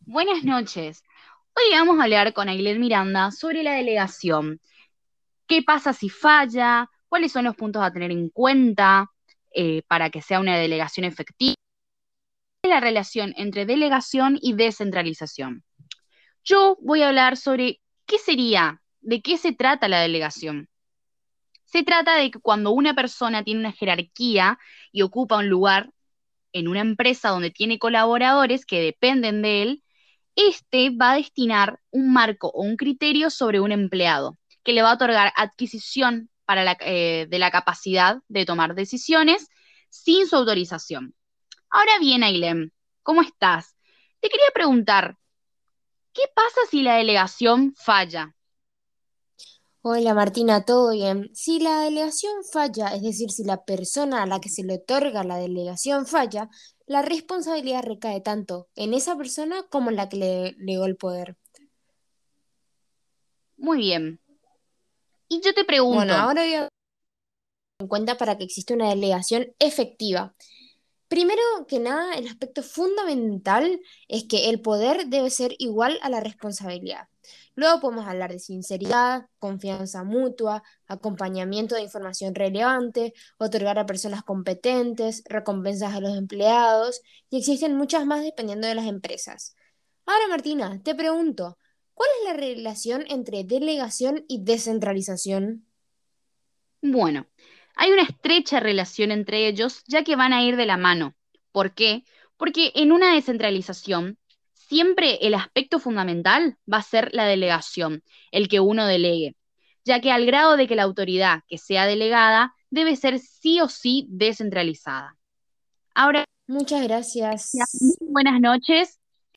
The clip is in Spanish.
Buenas noches. Hoy vamos a hablar con Ailén Miranda sobre la delegación. ¿Qué pasa si falla? ¿Cuáles son los puntos a tener en cuenta eh, para que sea una delegación efectiva? La relación entre delegación y descentralización. Yo voy a hablar sobre qué sería, de qué se trata la delegación. Se trata de que cuando una persona tiene una jerarquía y ocupa un lugar en una empresa donde tiene colaboradores que dependen de él, este va a destinar un marco o un criterio sobre un empleado que le va a otorgar adquisición para eh, de la capacidad de tomar decisiones sin su autorización. Ahora bien, Ailem, ¿cómo estás? Te quería preguntar, ¿qué pasa si la delegación falla? Hola Martina, ¿todo bien? Si la delegación falla, es decir, si la persona a la que se le otorga la delegación falla, la responsabilidad recae tanto en esa persona como en la que le legó el poder. Muy bien. Y yo te pregunto. Bueno, ahora voy a en cuenta para que exista una delegación efectiva. Primero que nada, el aspecto fundamental es que el poder debe ser igual a la responsabilidad. Luego podemos hablar de sinceridad, confianza mutua, acompañamiento de información relevante, otorgar a personas competentes, recompensas a los empleados y existen muchas más dependiendo de las empresas. Ahora Martina, te pregunto, ¿cuál es la relación entre delegación y descentralización? Bueno, hay una estrecha relación entre ellos ya que van a ir de la mano. ¿Por qué? Porque en una descentralización siempre el aspecto fundamental va a ser la delegación, el que uno delegue, ya que al grado de que la autoridad que sea delegada debe ser sí o sí descentralizada. Ahora, muchas gracias. Buenas noches